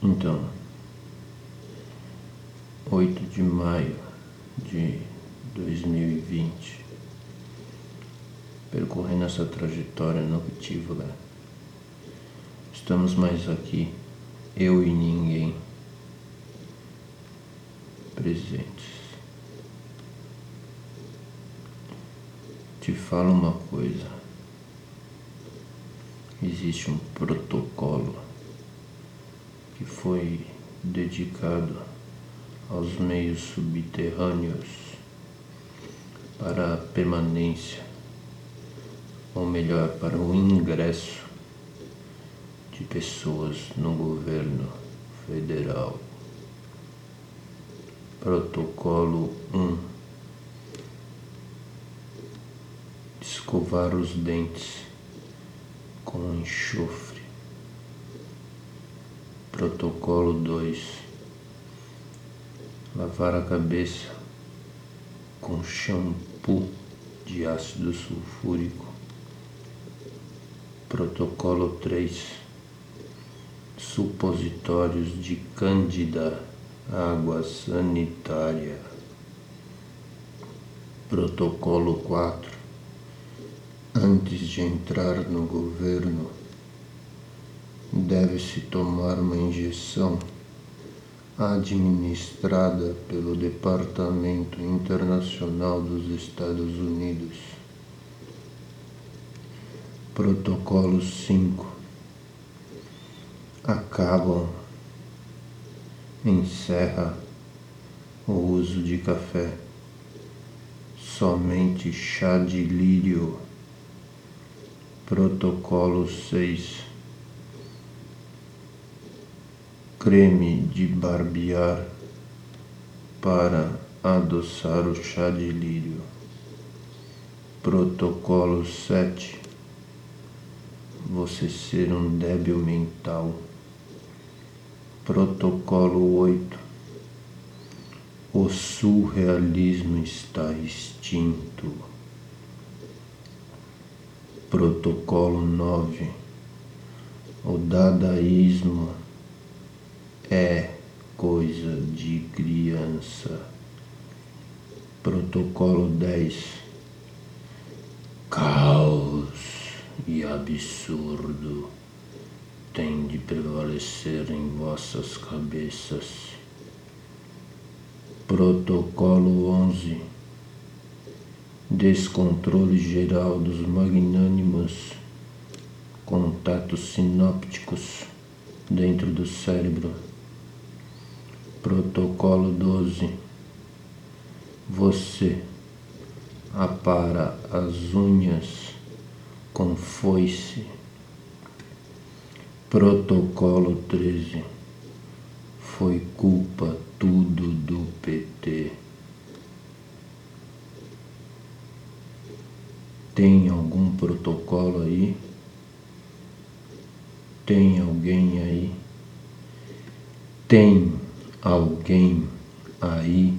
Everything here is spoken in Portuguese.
Então, 8 de maio de 2020, percorrendo essa trajetória noctívala, estamos mais aqui, eu e ninguém, presentes. Te falo uma coisa, existe um protocolo que foi dedicado aos meios subterrâneos para a permanência, ou melhor, para o ingresso de pessoas no governo federal. Protocolo 1 Escovar os dentes com enxofre. Protocolo 2 lavar a cabeça com shampoo de ácido sulfúrico. Protocolo 3 Supositórios de Cândida, água sanitária. Protocolo 4 Antes de entrar no governo, deve-se tomar uma injeção administrada pelo Departamento Internacional dos Estados Unidos. Protocolo 5 acabam, encerra o uso de café, somente chá de lírio. Protocolo 6 creme de barbear para adoçar o chá de lírio. Protocolo 7 Você ser um débil mental. Protocolo 8 O surrealismo está extinto. Protocolo 9 O dadaísmo é coisa de criança. Protocolo 10 Caos e absurdo tem de prevalecer em vossas cabeças. Protocolo 11 Descontrole geral dos magnânimos contatos sinópticos dentro do cérebro Protocolo 12. Você apara as unhas com foice. Protocolo 13. Foi culpa tudo do PT. Tem algum protocolo aí? Tem alguém aí? Tem alguém aí